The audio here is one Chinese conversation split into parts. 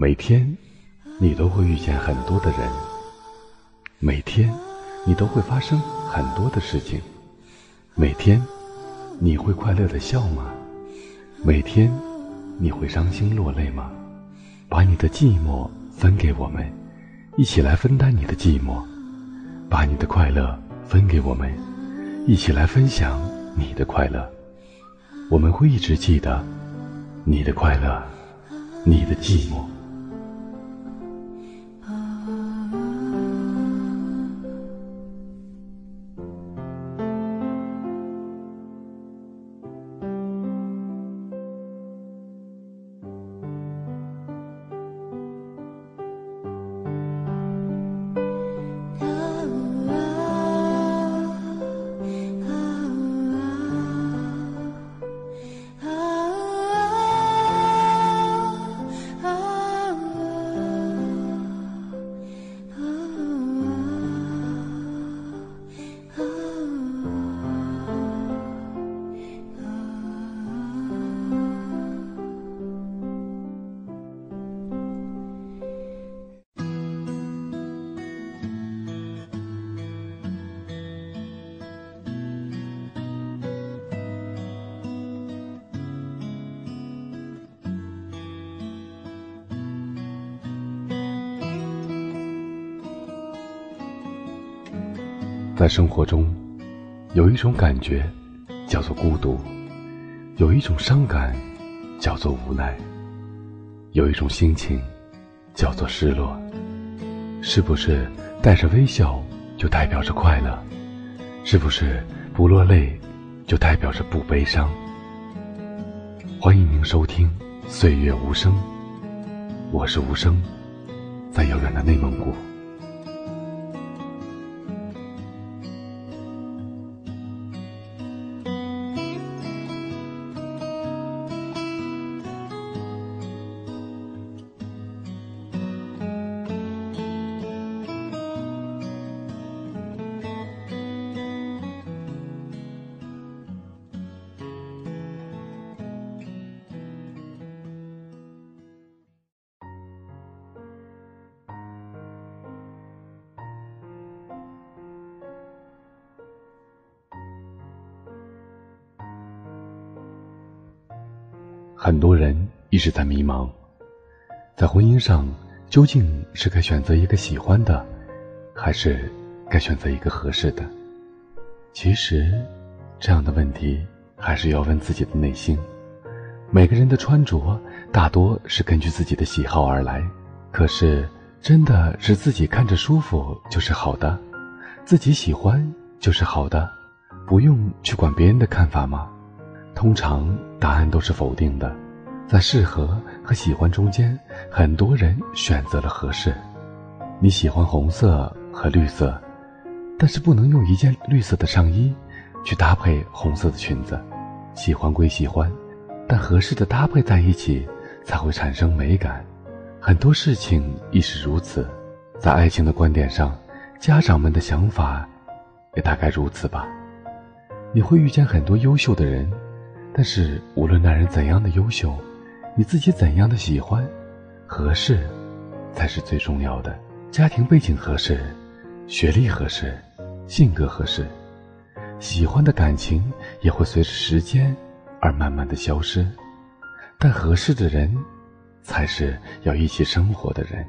每天，你都会遇见很多的人；每天，你都会发生很多的事情；每天，你会快乐的笑吗？每天，你会伤心落泪吗？把你的寂寞分给我们，一起来分担你的寂寞；把你的快乐分给我们，一起来分享你的快乐。我们会一直记得你的快乐，你的寂寞。在生活中，有一种感觉叫做孤独，有一种伤感叫做无奈，有一种心情叫做失落。是不是带着微笑就代表着快乐？是不是不落泪就代表着不悲伤？欢迎您收听《岁月无声》，我是无声，在遥远的内蒙古。很多人一直在迷茫，在婚姻上究竟是该选择一个喜欢的，还是该选择一个合适的？其实，这样的问题还是要问自己的内心。每个人的穿着大多是根据自己的喜好而来，可是真的是自己看着舒服就是好的，自己喜欢就是好的，不用去管别人的看法吗？通常答案都是否定的，在适合和喜欢中间，很多人选择了合适。你喜欢红色和绿色，但是不能用一件绿色的上衣去搭配红色的裙子。喜欢归喜欢，但合适的搭配在一起才会产生美感。很多事情亦是如此，在爱情的观点上，家长们的想法也大概如此吧。你会遇见很多优秀的人。但是，无论那人怎样的优秀，你自己怎样的喜欢，合适，才是最重要的。家庭背景合适，学历合适，性格合适，喜欢的感情也会随着时间而慢慢的消失。但合适的人，才是要一起生活的人。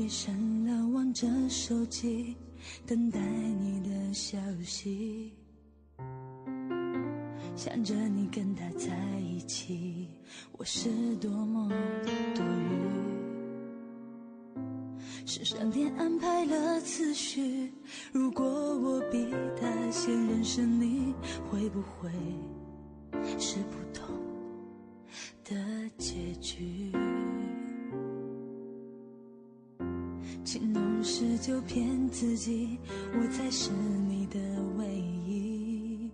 夜深了，望着手机，等待你的消息。想着你跟他在一起，我是多么多余。是上天安排了次序，如果我比他先认识你，会不会是不同的？结局。是就骗自己，我才是你的唯一。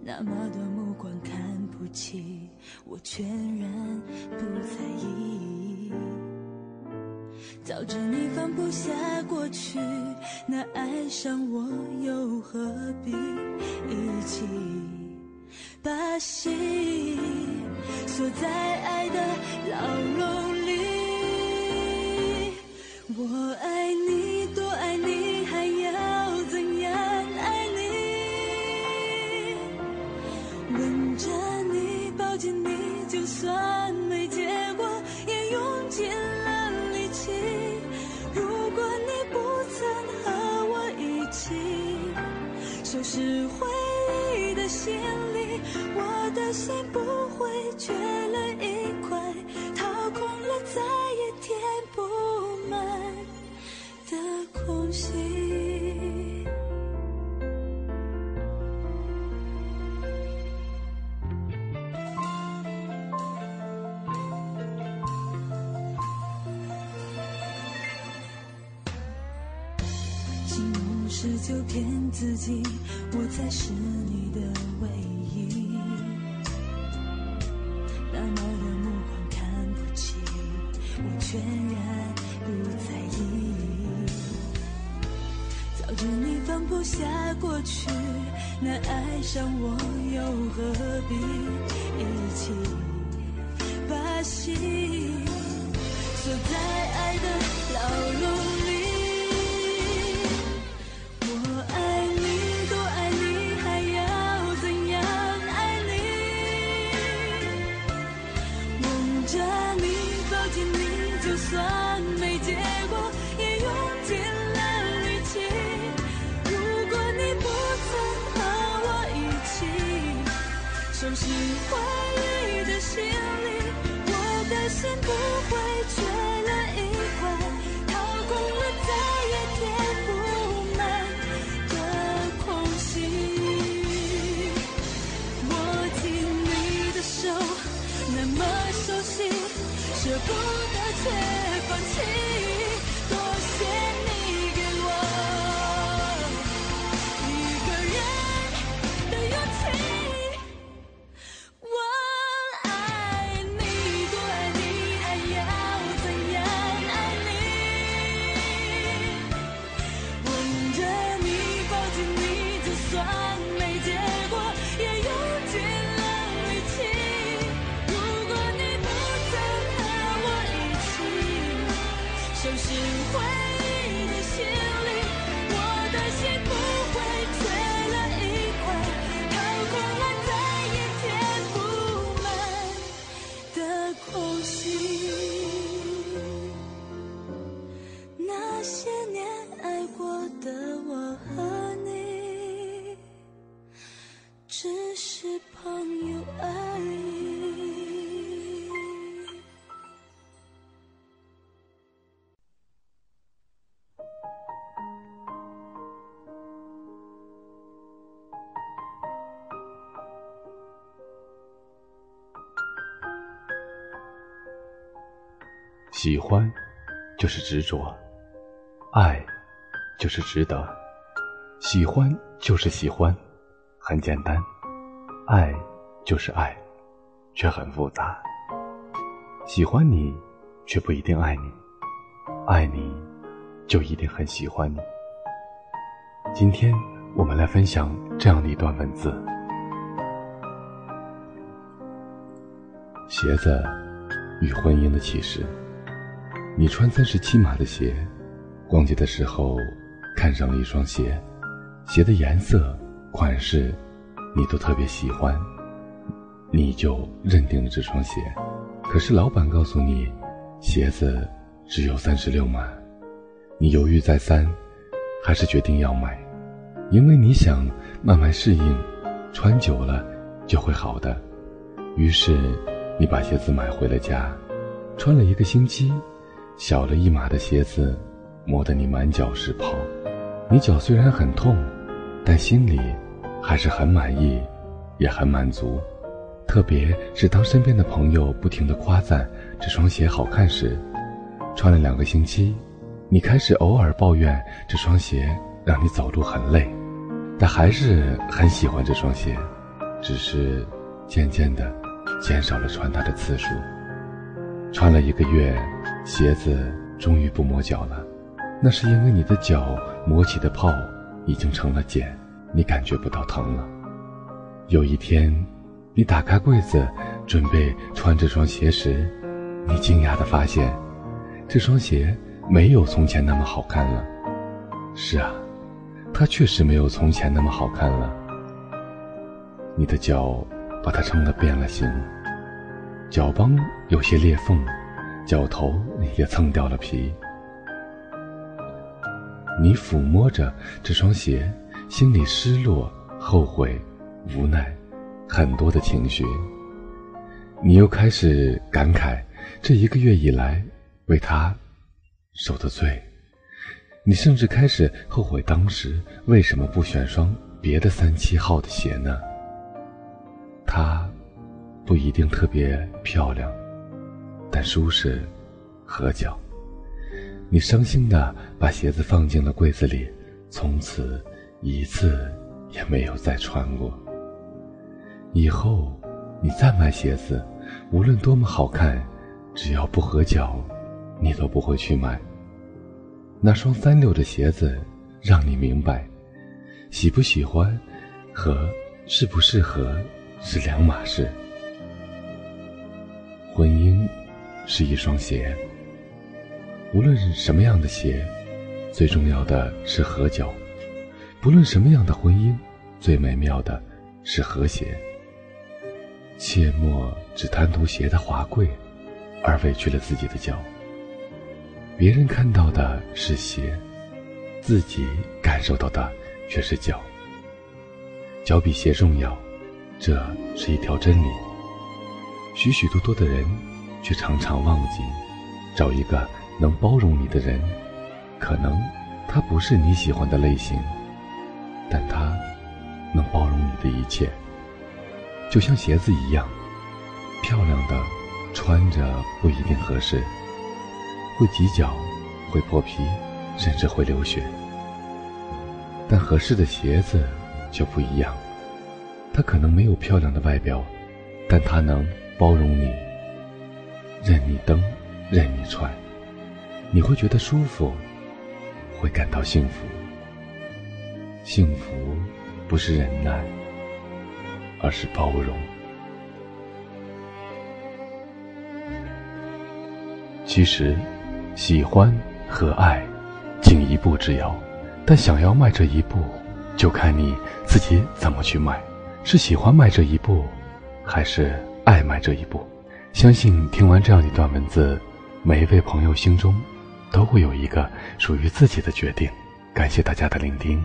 那么多目光看不起，我全然不在意。早知你放不下过去，那爱上我又何必一起把心锁在爱的牢笼吻着你，抱紧你，就算没结果，也用尽了力气。如果你不曾和我一起收拾回忆的行李，我的心不会缺了一块，掏空了再也填不满的空隙。是就骗自己，我才是你的唯一。那么的目光看不起，我全然不在意。早知你放不下过去，那爱上我又何必一起把心锁在爱的牢笼不会缺了一块，掏空了再也填不满的空隙。握紧你的手，那么熟悉，舍不得却爱过的我和你，只是朋友而已。喜欢，就是执着；爱，就是值得。喜欢就是喜欢，很简单；爱就是爱，却很复杂。喜欢你，却不一定爱你；爱你，就一定很喜欢你。今天我们来分享这样的一段文字：鞋子与婚姻的启示。你穿三十七码的鞋，逛街的时候看上了一双鞋，鞋的颜色、款式你都特别喜欢，你就认定了这双鞋。可是老板告诉你，鞋子只有三十六码，你犹豫再三，还是决定要买，因为你想慢慢适应，穿久了就会好的。于是你把鞋子买回了家，穿了一个星期。小了一码的鞋子，磨得你满脚是泡。你脚虽然很痛，但心里还是很满意，也很满足。特别是当身边的朋友不停的夸赞这双鞋好看时，穿了两个星期，你开始偶尔抱怨这双鞋让你走路很累，但还是很喜欢这双鞋，只是渐渐的减少了穿它的次数。穿了一个月，鞋子终于不磨脚了，那是因为你的脚磨起的泡已经成了茧，你感觉不到疼了。有一天，你打开柜子准备穿这双鞋时，你惊讶地发现，这双鞋没有从前那么好看了。是啊，它确实没有从前那么好看了。你的脚把它撑得变了形。脚帮有些裂缝，脚头也蹭掉了皮。你抚摸着这双鞋，心里失落、后悔、无奈，很多的情绪。你又开始感慨这一个月以来为他受的罪。你甚至开始后悔当时为什么不选双别的三七号的鞋呢？它。不一定特别漂亮，但舒适、合脚。你伤心的把鞋子放进了柜子里，从此一次也没有再穿过。以后你再买鞋子，无论多么好看，只要不合脚，你都不会去买。那双三六的鞋子，让你明白，喜不喜欢和适不适合是两码事。婚姻是一双鞋，无论是什么样的鞋，最重要的是合脚；不论什么样的婚姻，最美妙的是和谐。切莫只贪图鞋的华贵，而委屈了自己的脚。别人看到的是鞋，自己感受到的却是脚。脚比鞋重要，这是一条真理。许许多多的人，却常常忘记找一个能包容你的人。可能他不是你喜欢的类型，但他能包容你的一切。就像鞋子一样，漂亮的穿着不一定合适，会挤脚，会破皮，甚至会流血。但合适的鞋子就不一样，它可能没有漂亮的外表，但它能。包容你，任你蹬，任你穿，你会觉得舒服，会感到幸福。幸福不是忍耐，而是包容。其实，喜欢和爱，仅一步之遥，但想要迈这一步，就看你自己怎么去迈。是喜欢迈这一步，还是？爱迈这一步，相信听完这样一段文字，每一位朋友心中都会有一个属于自己的决定。感谢大家的聆听。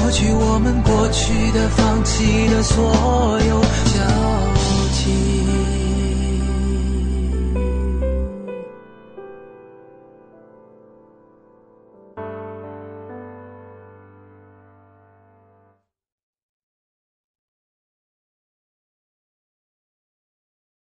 抹去我们过去的、放弃的所有交集。